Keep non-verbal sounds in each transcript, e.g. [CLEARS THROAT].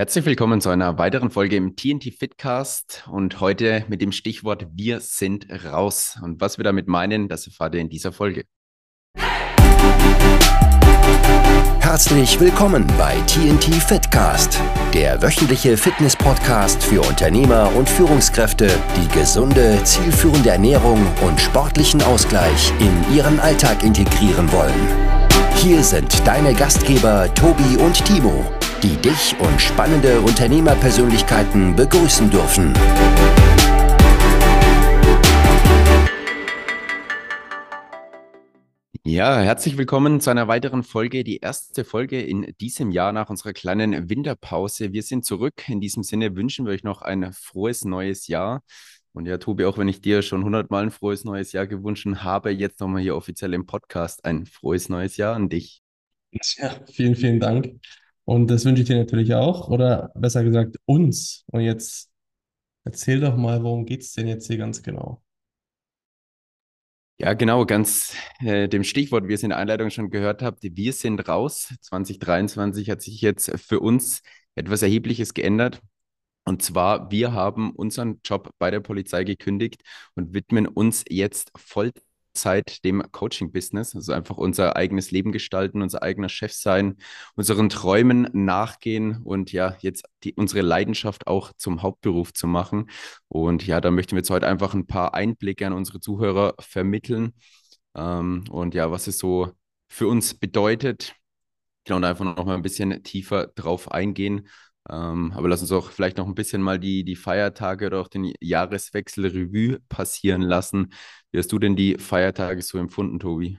Herzlich willkommen zu einer weiteren Folge im TNT Fitcast und heute mit dem Stichwort Wir sind raus. Und was wir damit meinen, das erfahrt ihr in dieser Folge. Herzlich willkommen bei TNT Fitcast, der wöchentliche Fitness-Podcast für Unternehmer und Führungskräfte, die gesunde, zielführende Ernährung und sportlichen Ausgleich in ihren Alltag integrieren wollen. Hier sind deine Gastgeber Tobi und Timo die dich und spannende Unternehmerpersönlichkeiten begrüßen dürfen. Ja, herzlich willkommen zu einer weiteren Folge, die erste Folge in diesem Jahr nach unserer kleinen Winterpause. Wir sind zurück. In diesem Sinne wünschen wir euch noch ein frohes neues Jahr. Und ja, Tobi, auch wenn ich dir schon hundertmal ein frohes neues Jahr gewünscht habe, jetzt nochmal hier offiziell im Podcast ein frohes neues Jahr an dich. Ja, vielen, vielen Dank. Und das wünsche ich dir natürlich auch, oder besser gesagt uns. Und jetzt erzähl doch mal, worum geht es denn jetzt hier ganz genau? Ja, genau, ganz äh, dem Stichwort, wie ihr es in der Einleitung schon gehört habt, wir sind raus. 2023 hat sich jetzt für uns etwas Erhebliches geändert. Und zwar, wir haben unseren Job bei der Polizei gekündigt und widmen uns jetzt voll Zeit dem Coaching-Business, also einfach unser eigenes Leben gestalten, unser eigener Chef sein, unseren Träumen nachgehen und ja, jetzt die, unsere Leidenschaft auch zum Hauptberuf zu machen. Und ja, da möchten wir jetzt heute einfach ein paar Einblicke an unsere Zuhörer vermitteln ähm, und ja, was es so für uns bedeutet. Genau, und einfach noch mal ein bisschen tiefer drauf eingehen. Ähm, aber lass uns auch vielleicht noch ein bisschen mal die, die Feiertage oder auch den Jahreswechsel Revue passieren lassen. Wie hast du denn die Feiertage so empfunden, Tobi?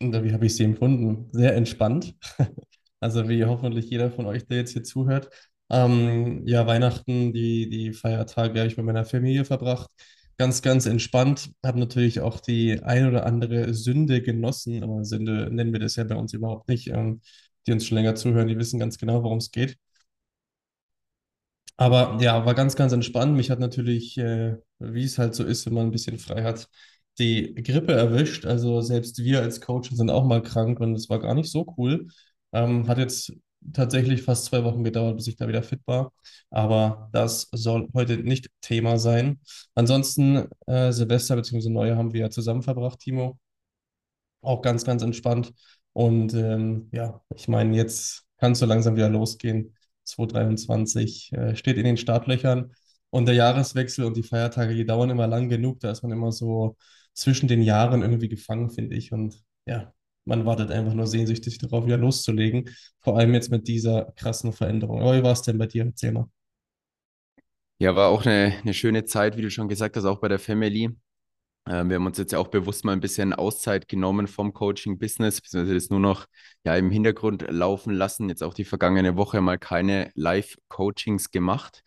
Wie habe ich sie empfunden? Sehr entspannt. [LAUGHS] Also wie hoffentlich jeder von euch, der jetzt hier zuhört. Ähm, ja, Weihnachten, die, die Feiertage habe ich mit meiner Familie verbracht. Ganz, ganz entspannt. Habe natürlich auch die ein oder andere Sünde genossen, aber Sünde nennen wir das ja bei uns überhaupt nicht. Ähm, die uns schon länger zuhören, die wissen ganz genau, worum es geht. Aber ja, war ganz, ganz entspannt. Mich hat natürlich, äh, wie es halt so ist, wenn man ein bisschen frei hat, die Grippe erwischt. Also selbst wir als Coaches sind auch mal krank und es war gar nicht so cool. Ähm, hat jetzt tatsächlich fast zwei Wochen gedauert, bis ich da wieder fit war. Aber das soll heute nicht Thema sein. Ansonsten äh, Silvester bzw. Neue haben wir ja zusammen verbracht, Timo. Auch ganz, ganz entspannt. Und ähm, ja, ich meine, jetzt kann es so langsam wieder losgehen. 2023 äh, steht in den Startlöchern und der Jahreswechsel und die Feiertage, die dauern immer lang genug. Da ist man immer so zwischen den Jahren irgendwie gefangen, finde ich. Und ja, man wartet einfach nur sehnsüchtig darauf, wieder loszulegen. Vor allem jetzt mit dieser krassen Veränderung. Aber wie war es denn bei dir? Erzähl mal. Ja, war auch eine, eine schöne Zeit, wie du schon gesagt hast, auch bei der Family. Ähm, wir haben uns jetzt ja auch bewusst mal ein bisschen Auszeit genommen vom Coaching-Business, beziehungsweise das nur noch ja, im Hintergrund laufen lassen. Jetzt auch die vergangene Woche mal keine Live-Coachings gemacht.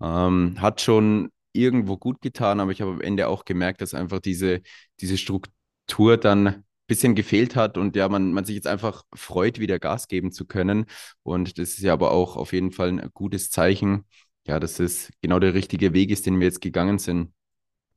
Ähm, hat schon irgendwo gut getan, aber ich habe am Ende auch gemerkt, dass einfach diese, diese Struktur dann ein bisschen gefehlt hat und ja, man, man sich jetzt einfach freut, wieder Gas geben zu können. Und das ist ja aber auch auf jeden Fall ein gutes Zeichen, ja, dass es genau der richtige Weg ist, den wir jetzt gegangen sind.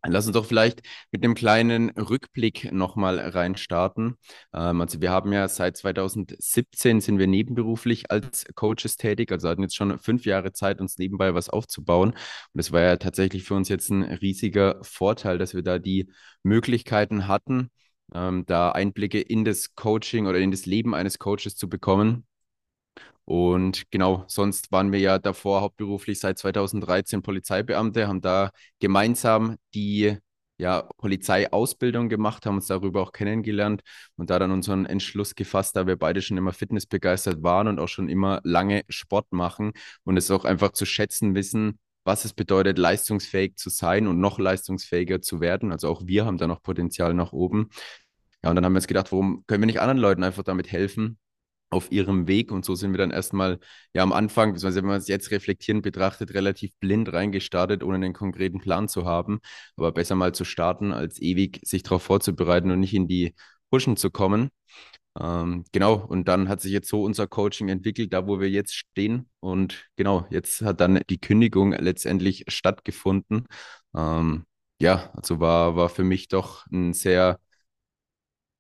Lass uns doch vielleicht mit einem kleinen Rückblick nochmal reinstarten. Ähm, also wir haben ja seit 2017 sind wir nebenberuflich als Coaches tätig, also hatten jetzt schon fünf Jahre Zeit, uns nebenbei was aufzubauen. Und es war ja tatsächlich für uns jetzt ein riesiger Vorteil, dass wir da die Möglichkeiten hatten, ähm, da Einblicke in das Coaching oder in das Leben eines Coaches zu bekommen. Und genau, sonst waren wir ja davor hauptberuflich seit 2013 Polizeibeamte, haben da gemeinsam die ja, Polizeiausbildung gemacht, haben uns darüber auch kennengelernt und da dann unseren Entschluss gefasst, da wir beide schon immer fitnessbegeistert waren und auch schon immer lange Sport machen und es auch einfach zu schätzen wissen, was es bedeutet, leistungsfähig zu sein und noch leistungsfähiger zu werden. Also auch wir haben da noch Potenzial nach oben. Ja, und dann haben wir uns gedacht, warum können wir nicht anderen Leuten einfach damit helfen, auf ihrem Weg. Und so sind wir dann erstmal ja am Anfang, beziehungsweise wenn man es jetzt reflektierend betrachtet, relativ blind reingestartet, ohne einen konkreten Plan zu haben. Aber besser mal zu starten, als ewig sich darauf vorzubereiten und nicht in die Pushen zu kommen. Ähm, genau, und dann hat sich jetzt so unser Coaching entwickelt, da wo wir jetzt stehen. Und genau, jetzt hat dann die Kündigung letztendlich stattgefunden. Ähm, ja, also war, war für mich doch ein sehr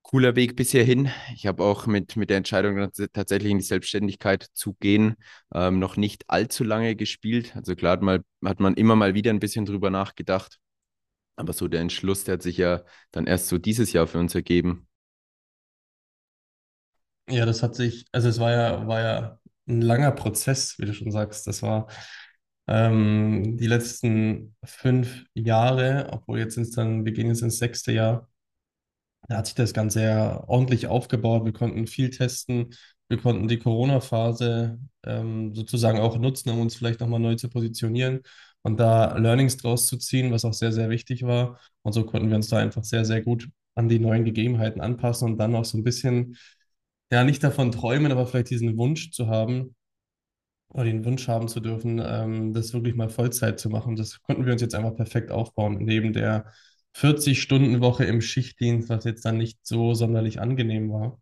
cooler Weg bisher hin. Ich habe auch mit, mit der Entscheidung tatsächlich in die Selbstständigkeit zu gehen ähm, noch nicht allzu lange gespielt. Also klar hat, mal, hat man immer mal wieder ein bisschen drüber nachgedacht. Aber so der Entschluss, der hat sich ja dann erst so dieses Jahr für uns ergeben. Ja, das hat sich, also es war ja, war ja ein langer Prozess, wie du schon sagst. Das war ähm, die letzten fünf Jahre, obwohl jetzt sind es dann, wir gehen jetzt ins sechste Jahr, da hat sich das Ganze ja ordentlich aufgebaut. Wir konnten viel testen. Wir konnten die Corona-Phase ähm, sozusagen auch nutzen, um uns vielleicht nochmal neu zu positionieren und da Learnings draus zu ziehen, was auch sehr, sehr wichtig war. Und so konnten wir uns da einfach sehr, sehr gut an die neuen Gegebenheiten anpassen und dann auch so ein bisschen, ja, nicht davon träumen, aber vielleicht diesen Wunsch zu haben, oder den Wunsch haben zu dürfen, ähm, das wirklich mal Vollzeit zu machen. Das konnten wir uns jetzt einfach perfekt aufbauen, neben der 40-Stunden-Woche im Schichtdienst, was jetzt dann nicht so sonderlich angenehm war.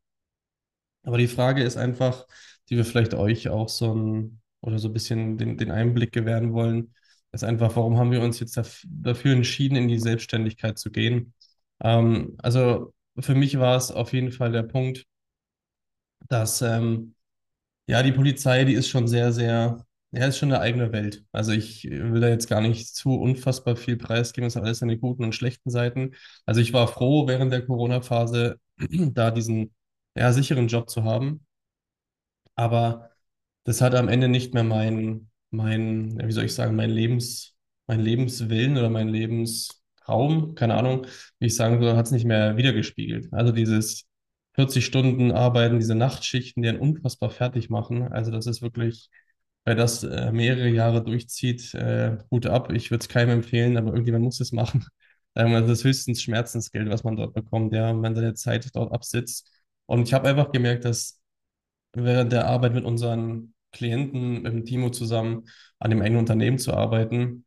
Aber die Frage ist einfach, die wir vielleicht euch auch so ein oder so ein bisschen den, den Einblick gewähren wollen, ist einfach, warum haben wir uns jetzt dafür entschieden, in die Selbstständigkeit zu gehen? Ähm, also für mich war es auf jeden Fall der Punkt, dass ähm, ja, die Polizei, die ist schon sehr, sehr, ja, ist schon eine eigene Welt. Also ich will da jetzt gar nicht zu unfassbar viel preisgeben, es hat alles seine guten und schlechten Seiten. Also ich war froh, während der Corona-Phase [CLEARS THROAT] da diesen, ja, sicheren Job zu haben. Aber das hat am Ende nicht mehr mein, mein, wie soll ich sagen, mein Lebens, mein Lebenswillen oder mein Lebenstraum, keine Ahnung, wie ich sagen soll, hat es nicht mehr wiedergespiegelt. Also dieses 40 Stunden arbeiten, diese Nachtschichten, die einen unfassbar fertig machen. Also das ist wirklich, wer das äh, mehrere Jahre durchzieht, äh, Hut ab. Ich würde es keinem empfehlen, aber irgendjemand muss es machen. [LAUGHS] Ähm, das ist höchstens Schmerzensgeld, was man dort bekommt, ja, wenn man seine Zeit dort absitzt. Und ich habe einfach gemerkt, dass während der Arbeit mit unseren Klienten, mit dem Timo zusammen an dem engen Unternehmen zu arbeiten,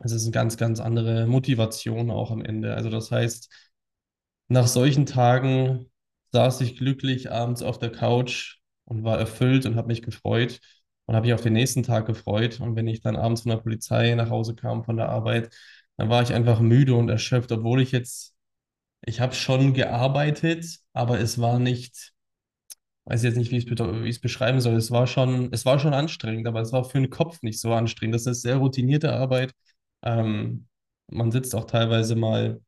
es ist eine ganz, ganz andere Motivation auch am Ende. Also das heißt, nach solchen Tagen saß ich glücklich abends auf der Couch und war erfüllt und habe mich gefreut und habe mich auf den nächsten Tag gefreut. Und wenn ich dann abends von der Polizei nach Hause kam von der Arbeit, dann war ich einfach müde und erschöpft, obwohl ich jetzt, ich habe schon gearbeitet, aber es war nicht, weiß jetzt nicht, wie ich es beschreiben soll. Es war schon, es war schon anstrengend, aber es war für den Kopf nicht so anstrengend. Das ist sehr routinierte Arbeit. Ähm, man sitzt auch teilweise mal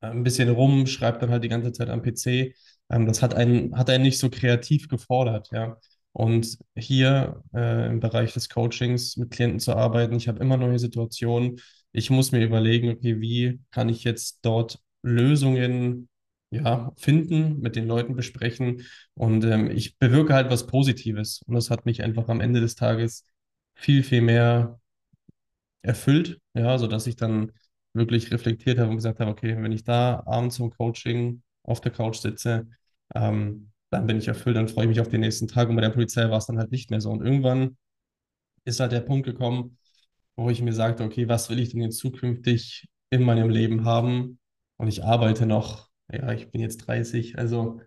ein bisschen rum, schreibt dann halt die ganze Zeit am PC. Ähm, das hat einen, hat einen nicht so kreativ gefordert, ja. Und hier äh, im Bereich des Coachings mit Klienten zu arbeiten, ich habe immer neue Situationen. Ich muss mir überlegen, okay, wie kann ich jetzt dort Lösungen ja, finden, mit den Leuten besprechen. Und ähm, ich bewirke halt was Positives. Und das hat mich einfach am Ende des Tages viel, viel mehr erfüllt, ja, sodass ich dann wirklich reflektiert habe und gesagt habe, okay, wenn ich da abends zum Coaching auf der Couch sitze, ähm, dann bin ich erfüllt, dann freue ich mich auf den nächsten Tag. Und bei der Polizei war es dann halt nicht mehr so. Und irgendwann ist halt der Punkt gekommen, wo ich mir sagte, okay, was will ich denn jetzt zukünftig in meinem Leben haben? Und ich arbeite noch, ja, ich bin jetzt 30, also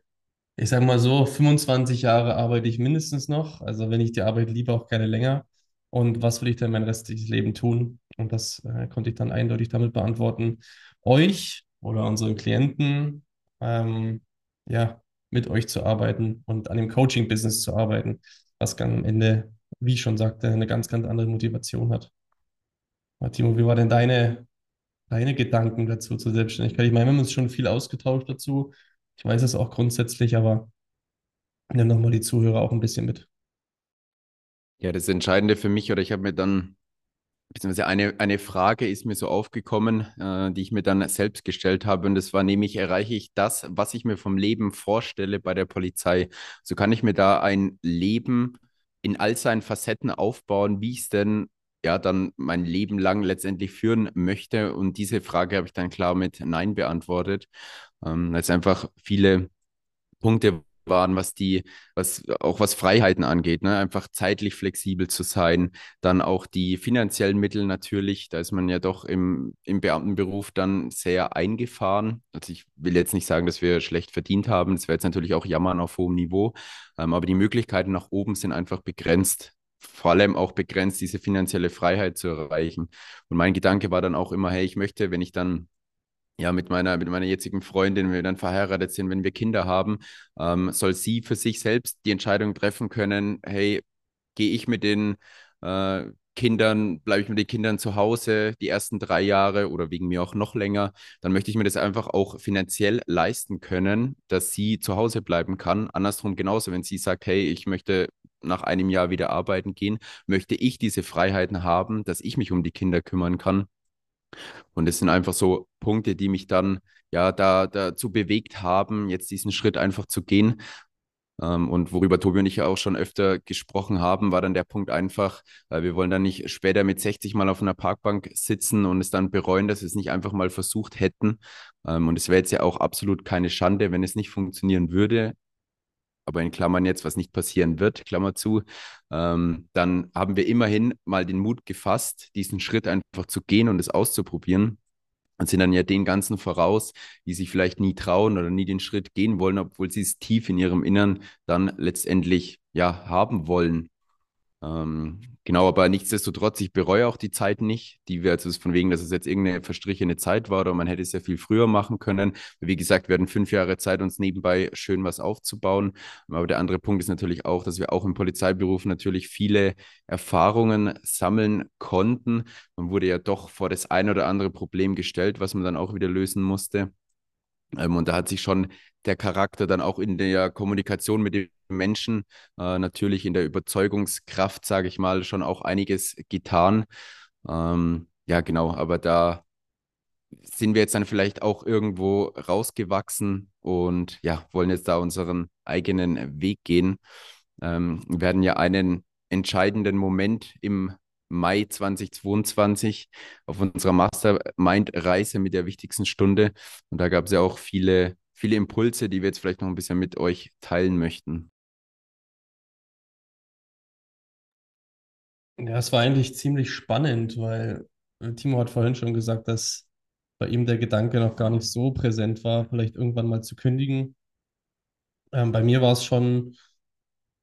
ich sage mal so, 25 Jahre arbeite ich mindestens noch. Also wenn ich die Arbeit liebe, auch gerne länger. Und was will ich denn mein restliches Leben tun? Und das äh, konnte ich dann eindeutig damit beantworten, euch oder unseren Klienten, ähm, ja, mit euch zu arbeiten und an dem Coaching-Business zu arbeiten, was am Ende, wie ich schon sagte, eine ganz, ganz andere Motivation hat. Timo, wie war denn deine, deine Gedanken dazu zur Selbstständigkeit? Ich meine, wir haben uns schon viel ausgetauscht dazu. Ich weiß es auch grundsätzlich, aber nimm nochmal die Zuhörer auch ein bisschen mit. Ja, das Entscheidende für mich, oder ich habe mir dann, beziehungsweise eine, eine Frage ist mir so aufgekommen, äh, die ich mir dann selbst gestellt habe. Und das war nämlich, erreiche ich das, was ich mir vom Leben vorstelle bei der Polizei? So kann ich mir da ein Leben in all seinen Facetten aufbauen, wie ich es denn ja dann mein Leben lang letztendlich führen möchte. Und diese Frage habe ich dann klar mit Nein beantwortet. Ähm, weil einfach viele Punkte waren, was die, was auch was Freiheiten angeht, ne? Einfach zeitlich flexibel zu sein. Dann auch die finanziellen Mittel natürlich, da ist man ja doch im, im Beamtenberuf dann sehr eingefahren. Also ich will jetzt nicht sagen, dass wir schlecht verdient haben. Das wäre jetzt natürlich auch Jammern auf hohem Niveau. Ähm, aber die Möglichkeiten nach oben sind einfach begrenzt vor allem auch begrenzt, diese finanzielle Freiheit zu erreichen. Und mein Gedanke war dann auch immer, hey, ich möchte, wenn ich dann ja, mit meiner, mit meiner jetzigen Freundin, wenn wir dann verheiratet sind, wenn wir Kinder haben, ähm, soll sie für sich selbst die Entscheidung treffen können, hey, gehe ich mit den äh, Kindern, bleibe ich mit den Kindern zu Hause die ersten drei Jahre oder wegen mir auch noch länger, dann möchte ich mir das einfach auch finanziell leisten können, dass sie zu Hause bleiben kann. Andersrum genauso, wenn sie sagt, hey, ich möchte nach einem Jahr wieder arbeiten gehen, möchte ich diese Freiheiten haben, dass ich mich um die Kinder kümmern kann. Und das sind einfach so Punkte, die mich dann ja da dazu bewegt haben, jetzt diesen Schritt einfach zu gehen. Ähm, und worüber Tobi und ich ja auch schon öfter gesprochen haben, war dann der Punkt einfach, äh, wir wollen dann nicht später mit 60 Mal auf einer Parkbank sitzen und es dann bereuen, dass wir es nicht einfach mal versucht hätten. Ähm, und es wäre jetzt ja auch absolut keine Schande, wenn es nicht funktionieren würde aber in Klammern jetzt, was nicht passieren wird, Klammer zu, ähm, dann haben wir immerhin mal den Mut gefasst, diesen Schritt einfach zu gehen und es auszuprobieren. Und sind dann ja den ganzen voraus, die sich vielleicht nie trauen oder nie den Schritt gehen wollen, obwohl sie es tief in ihrem Innern dann letztendlich ja haben wollen. Ähm, genau, aber nichtsdestotrotz, ich bereue auch die Zeit nicht, die wir, also von wegen, dass es jetzt irgendeine verstrichene Zeit war oder man hätte es ja viel früher machen können. Wie gesagt, wir hatten fünf Jahre Zeit, uns nebenbei schön was aufzubauen. Aber der andere Punkt ist natürlich auch, dass wir auch im Polizeiberuf natürlich viele Erfahrungen sammeln konnten. Man wurde ja doch vor das ein oder andere Problem gestellt, was man dann auch wieder lösen musste. Ähm, und da hat sich schon der Charakter dann auch in der Kommunikation mit den Menschen, äh, natürlich in der Überzeugungskraft, sage ich mal, schon auch einiges getan. Ähm, ja, genau, aber da sind wir jetzt dann vielleicht auch irgendwo rausgewachsen und ja, wollen jetzt da unseren eigenen Weg gehen. Ähm, wir werden ja einen entscheidenden Moment im Mai 2022 auf unserer Mastermind-Reise mit der wichtigsten Stunde. Und da gab es ja auch viele, viele Impulse, die wir jetzt vielleicht noch ein bisschen mit euch teilen möchten. Ja, es war eigentlich ziemlich spannend, weil äh, Timo hat vorhin schon gesagt, dass bei ihm der Gedanke noch gar nicht so präsent war, vielleicht irgendwann mal zu kündigen. Ähm, bei mir war es schon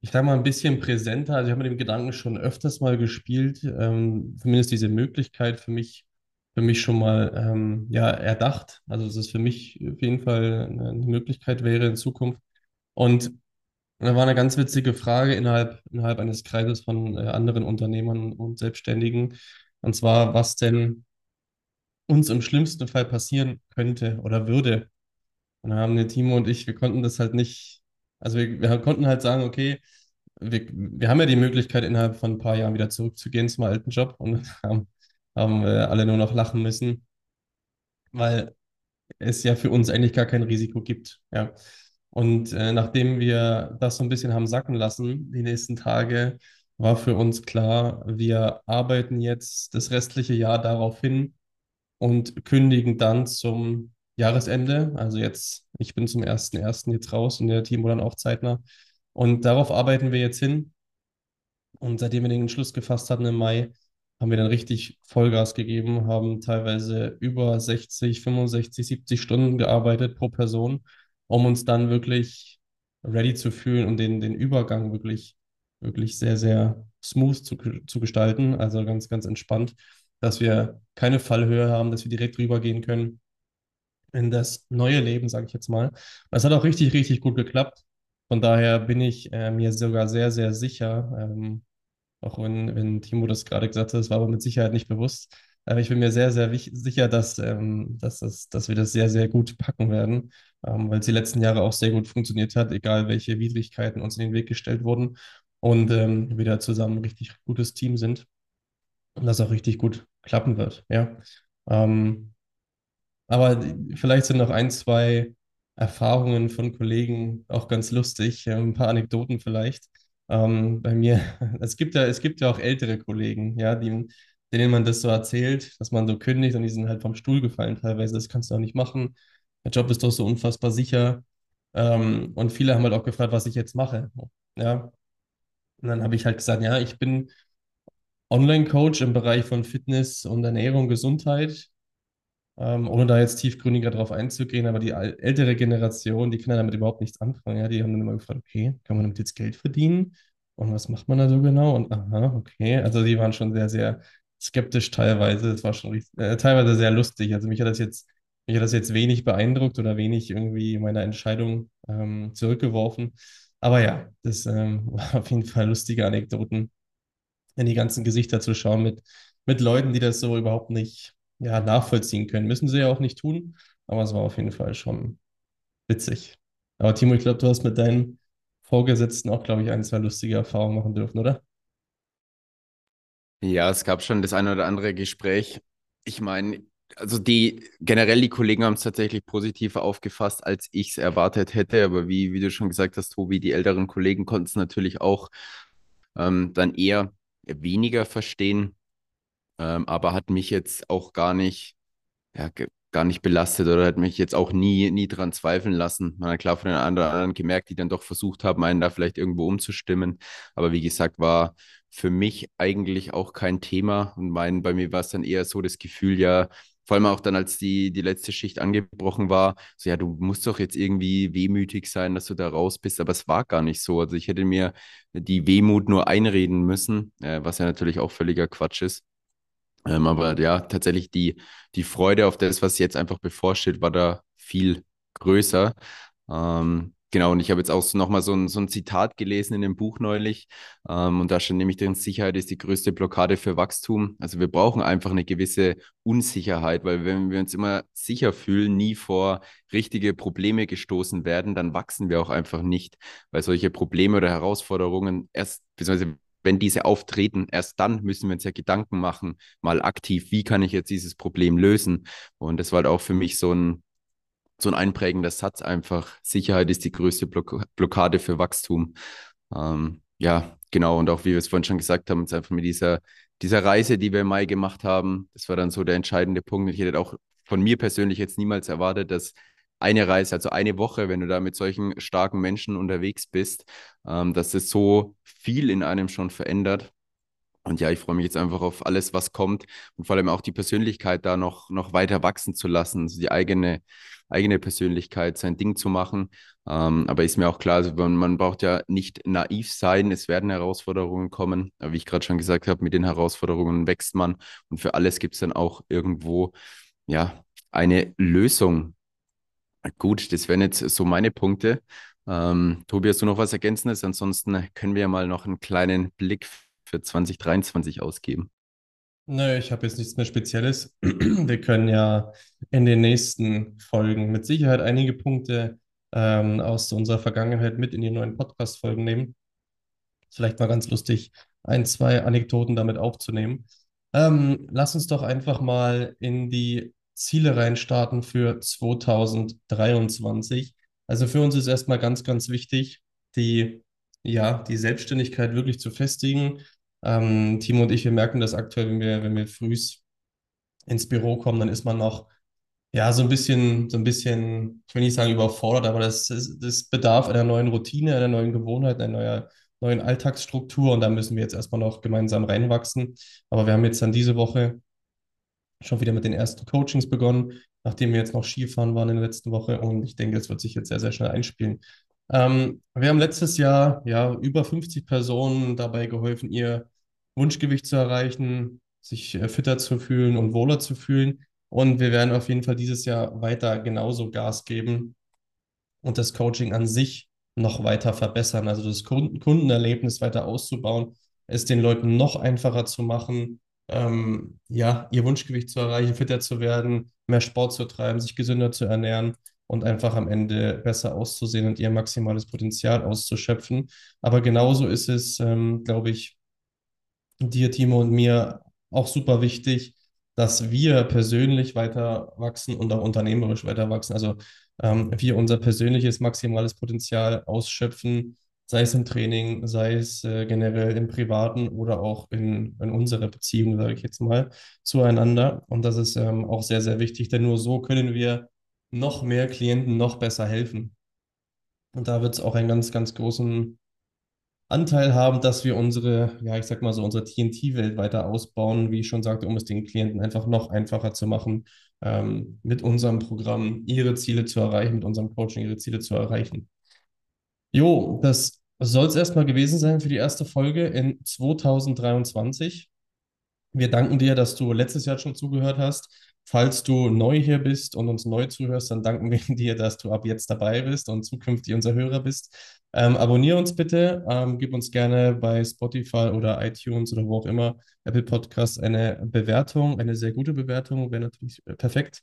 ich sage mal, ein bisschen präsenter. Also ich habe mit dem Gedanken schon öfters mal gespielt, ähm, zumindest diese Möglichkeit für mich, für mich schon mal ähm, ja, erdacht. Also dass es für mich auf jeden Fall eine Möglichkeit wäre in Zukunft. Und da war eine ganz witzige Frage innerhalb, innerhalb eines Kreises von äh, anderen Unternehmern und Selbstständigen. Und zwar, was denn uns im schlimmsten Fall passieren könnte oder würde. Und da haben der Timo und ich, wir konnten das halt nicht also wir, wir konnten halt sagen, okay, wir, wir haben ja die Möglichkeit, innerhalb von ein paar Jahren wieder zurückzugehen zum alten Job und [LAUGHS] haben, haben äh, alle nur noch lachen müssen, weil es ja für uns eigentlich gar kein Risiko gibt. Ja. Und äh, nachdem wir das so ein bisschen haben sacken lassen, die nächsten Tage, war für uns klar, wir arbeiten jetzt das restliche Jahr darauf hin und kündigen dann zum Jahresende. Also jetzt, ich bin zum 1.1. jetzt raus und der Timo dann auch zeitnah. Und darauf arbeiten wir jetzt hin. Und seitdem wir den Entschluss gefasst hatten im Mai, haben wir dann richtig Vollgas gegeben, haben teilweise über 60, 65, 70 Stunden gearbeitet pro Person, um uns dann wirklich ready zu fühlen und den, den Übergang wirklich, wirklich sehr, sehr smooth zu, zu gestalten. Also ganz, ganz entspannt, dass wir keine Fallhöhe haben, dass wir direkt rübergehen können in das neue Leben, sage ich jetzt mal. Es hat auch richtig, richtig gut geklappt. Von daher bin ich äh, mir sogar sehr, sehr sicher, ähm, auch wenn, wenn Timo das gerade gesagt hat, das war aber mit Sicherheit nicht bewusst. Aber ich bin mir sehr, sehr sicher, dass, ähm, dass, das, dass wir das sehr, sehr gut packen werden, ähm, weil es die letzten Jahre auch sehr gut funktioniert hat, egal welche Widrigkeiten uns in den Weg gestellt wurden und ähm, wir da zusammen ein richtig gutes Team sind und das auch richtig gut klappen wird. Ja. Ähm, aber vielleicht sind noch ein, zwei Erfahrungen von Kollegen auch ganz lustig, ein paar Anekdoten vielleicht. Ähm, bei mir, [LAUGHS] es gibt ja, es gibt ja auch ältere Kollegen, ja, die, denen man das so erzählt, dass man so kündigt und die sind halt vom Stuhl gefallen teilweise. Das kannst du auch nicht machen. Der Job ist doch so unfassbar sicher. Ähm, und viele haben halt auch gefragt, was ich jetzt mache. Ja. Und dann habe ich halt gesagt, ja, ich bin Online-Coach im Bereich von Fitness und Ernährung, Gesundheit ähm, ohne da jetzt tiefgründiger drauf einzugehen, aber die ältere Generation, die kann ja damit überhaupt nichts anfangen. Ja? Die haben dann immer gefragt, okay, kann man damit jetzt Geld verdienen? Und was macht man da so genau? Und aha, okay. Also die waren schon sehr, sehr skeptisch teilweise. Es war schon äh, teilweise sehr lustig. Also mich hat das jetzt mich hat das jetzt wenig beeindruckt oder wenig irgendwie meiner Entscheidung ähm, zurückgeworfen. Aber ja, das ähm, [LAUGHS] war auf jeden Fall lustige Anekdoten, in die ganzen Gesichter zu schauen mit, mit Leuten, die das so überhaupt nicht ja, nachvollziehen können. Müssen sie ja auch nicht tun, aber es war auf jeden Fall schon witzig. Aber Timo, ich glaube, du hast mit deinen Vorgesetzten auch, glaube ich, ein, zwei lustige Erfahrungen machen dürfen, oder? Ja, es gab schon das eine oder andere Gespräch. Ich meine, also die generell die Kollegen haben es tatsächlich positiver aufgefasst, als ich es erwartet hätte. Aber wie, wie du schon gesagt hast, Tobi, die älteren Kollegen konnten es natürlich auch ähm, dann eher weniger verstehen, ähm, aber hat mich jetzt auch gar nicht ja, gar nicht belastet oder hat mich jetzt auch nie, nie dran zweifeln lassen. Man hat klar von den anderen, gemerkt, die dann doch versucht haben, einen da vielleicht irgendwo umzustimmen. Aber wie gesagt, war für mich eigentlich auch kein Thema. Und mein, bei mir war es dann eher so das Gefühl, ja, vor allem auch dann, als die, die letzte Schicht angebrochen war, so ja, du musst doch jetzt irgendwie wehmütig sein, dass du da raus bist, aber es war gar nicht so. Also ich hätte mir die Wehmut nur einreden müssen, äh, was ja natürlich auch völliger Quatsch ist. Ähm, aber ja, tatsächlich die, die Freude auf das, was jetzt einfach bevorsteht, war da viel größer. Ähm, genau, und ich habe jetzt auch nochmal so ein, so ein Zitat gelesen in dem Buch neulich. Ähm, und da steht nämlich drin, Sicherheit ist die größte Blockade für Wachstum. Also wir brauchen einfach eine gewisse Unsicherheit, weil wenn wir uns immer sicher fühlen, nie vor richtige Probleme gestoßen werden, dann wachsen wir auch einfach nicht, weil solche Probleme oder Herausforderungen erst, beziehungsweise wenn diese auftreten, erst dann müssen wir uns ja Gedanken machen, mal aktiv, wie kann ich jetzt dieses Problem lösen? Und das war halt auch für mich so ein, so ein einprägender Satz einfach. Sicherheit ist die größte Block Blockade für Wachstum. Ähm, ja, genau. Und auch wie wir es vorhin schon gesagt haben, uns einfach mit dieser, dieser Reise, die wir im Mai gemacht haben, das war dann so der entscheidende Punkt. Ich hätte auch von mir persönlich jetzt niemals erwartet, dass eine Reise, also eine Woche, wenn du da mit solchen starken Menschen unterwegs bist, ähm, dass es so viel in einem schon verändert. Und ja, ich freue mich jetzt einfach auf alles, was kommt und vor allem auch die Persönlichkeit da noch, noch weiter wachsen zu lassen, also die eigene, eigene Persönlichkeit, sein Ding zu machen. Ähm, aber ist mir auch klar, also man, man braucht ja nicht naiv sein, es werden Herausforderungen kommen. Aber wie ich gerade schon gesagt habe, mit den Herausforderungen wächst man und für alles gibt es dann auch irgendwo ja eine Lösung. Gut, das wären jetzt so meine Punkte. Ähm, Tobi, hast du noch was Ergänzendes? Ansonsten können wir ja mal noch einen kleinen Blick für 2023 ausgeben. Nö, ich habe jetzt nichts mehr Spezielles. [CLEARS THROAT] Wir können ja in den nächsten Folgen mit Sicherheit einige Punkte ähm, aus unserer Vergangenheit mit in die neuen Podcast-Folgen nehmen. Vielleicht mal ganz lustig, ein, zwei Anekdoten damit aufzunehmen. Ähm, lass uns doch einfach mal in die Ziele reinstarten für 2023. Also für uns ist erstmal ganz, ganz wichtig, die, ja, die Selbstständigkeit wirklich zu festigen. Ähm, Timo und ich, wir merken das aktuell, wenn wir, wenn wir früh ins Büro kommen, dann ist man noch ja, so ein bisschen, so ein bisschen, ich will nicht sagen überfordert, aber das, das, bedarf einer neuen Routine, einer neuen Gewohnheit, einer neuen, neuen Alltagsstruktur und da müssen wir jetzt erstmal noch gemeinsam reinwachsen. Aber wir haben jetzt dann diese Woche schon wieder mit den ersten Coachings begonnen, nachdem wir jetzt noch Skifahren waren in der letzten Woche. Und ich denke, es wird sich jetzt sehr, sehr schnell einspielen. Ähm, wir haben letztes Jahr ja über 50 Personen dabei geholfen, ihr Wunschgewicht zu erreichen, sich äh, fitter zu fühlen und wohler zu fühlen. Und wir werden auf jeden Fall dieses Jahr weiter genauso Gas geben und das Coaching an sich noch weiter verbessern, also das Kundenerlebnis weiter auszubauen, es den Leuten noch einfacher zu machen, ähm, ja, ihr Wunschgewicht zu erreichen, fitter zu werden, mehr Sport zu treiben, sich gesünder zu ernähren und einfach am Ende besser auszusehen und ihr maximales Potenzial auszuschöpfen. Aber genauso ist es, ähm, glaube ich, dir, Timo und mir auch super wichtig, dass wir persönlich weiter wachsen und auch unternehmerisch weiter wachsen. Also ähm, wir unser persönliches maximales Potenzial ausschöpfen sei es im Training, sei es äh, generell im Privaten oder auch in, in unserer Beziehung, sage ich jetzt mal, zueinander. Und das ist ähm, auch sehr, sehr wichtig, denn nur so können wir noch mehr Klienten noch besser helfen. Und da wird es auch einen ganz, ganz großen Anteil haben, dass wir unsere, ja, ich sag mal so, unsere TNT-Welt weiter ausbauen, wie ich schon sagte, um es den Klienten einfach noch einfacher zu machen, ähm, mit unserem Programm ihre Ziele zu erreichen, mit unserem Coaching ihre Ziele zu erreichen. Jo, das soll es erstmal gewesen sein für die erste Folge in 2023. Wir danken dir, dass du letztes Jahr schon zugehört hast. Falls du neu hier bist und uns neu zuhörst, dann danken wir [LAUGHS] dir, dass du ab jetzt dabei bist und zukünftig unser Hörer bist. Ähm, abonniere uns bitte, ähm, gib uns gerne bei Spotify oder iTunes oder wo auch immer, Apple Podcasts, eine Bewertung, eine sehr gute Bewertung, wäre natürlich äh, perfekt.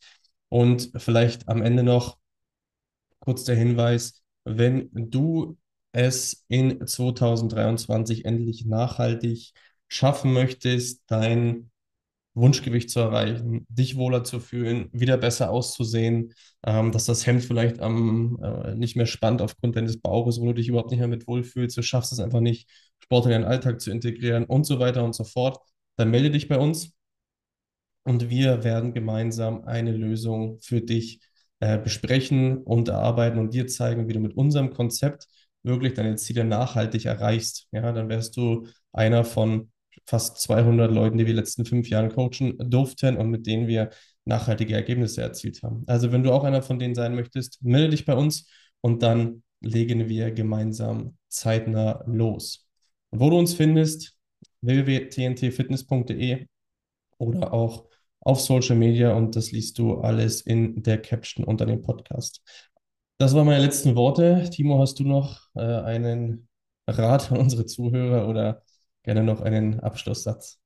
Und vielleicht am Ende noch kurz der Hinweis, wenn du es in 2023 endlich nachhaltig schaffen möchtest, dein Wunschgewicht zu erreichen, dich wohler zu fühlen, wieder besser auszusehen, ähm, dass das Hemd vielleicht am, äh, nicht mehr spannt aufgrund deines Bauches, wo du dich überhaupt nicht mehr mit wohlfühlst, du schaffst es einfach nicht, Sport in deinen Alltag zu integrieren und so weiter und so fort, dann melde dich bei uns und wir werden gemeinsam eine Lösung für dich äh, besprechen und erarbeiten und dir zeigen, wie du mit unserem Konzept wirklich deine Ziele nachhaltig erreichst. Ja, dann wärst du einer von fast 200 Leuten, die wir die letzten fünf Jahren coachen durften und mit denen wir nachhaltige Ergebnisse erzielt haben. Also wenn du auch einer von denen sein möchtest, melde dich bei uns und dann legen wir gemeinsam zeitnah los. wo du uns findest, www.tntfitness.de oder auch auf Social Media und das liest du alles in der Caption unter dem Podcast. Das waren meine letzten Worte. Timo, hast du noch äh, einen Rat an unsere Zuhörer oder gerne noch einen Abschlusssatz?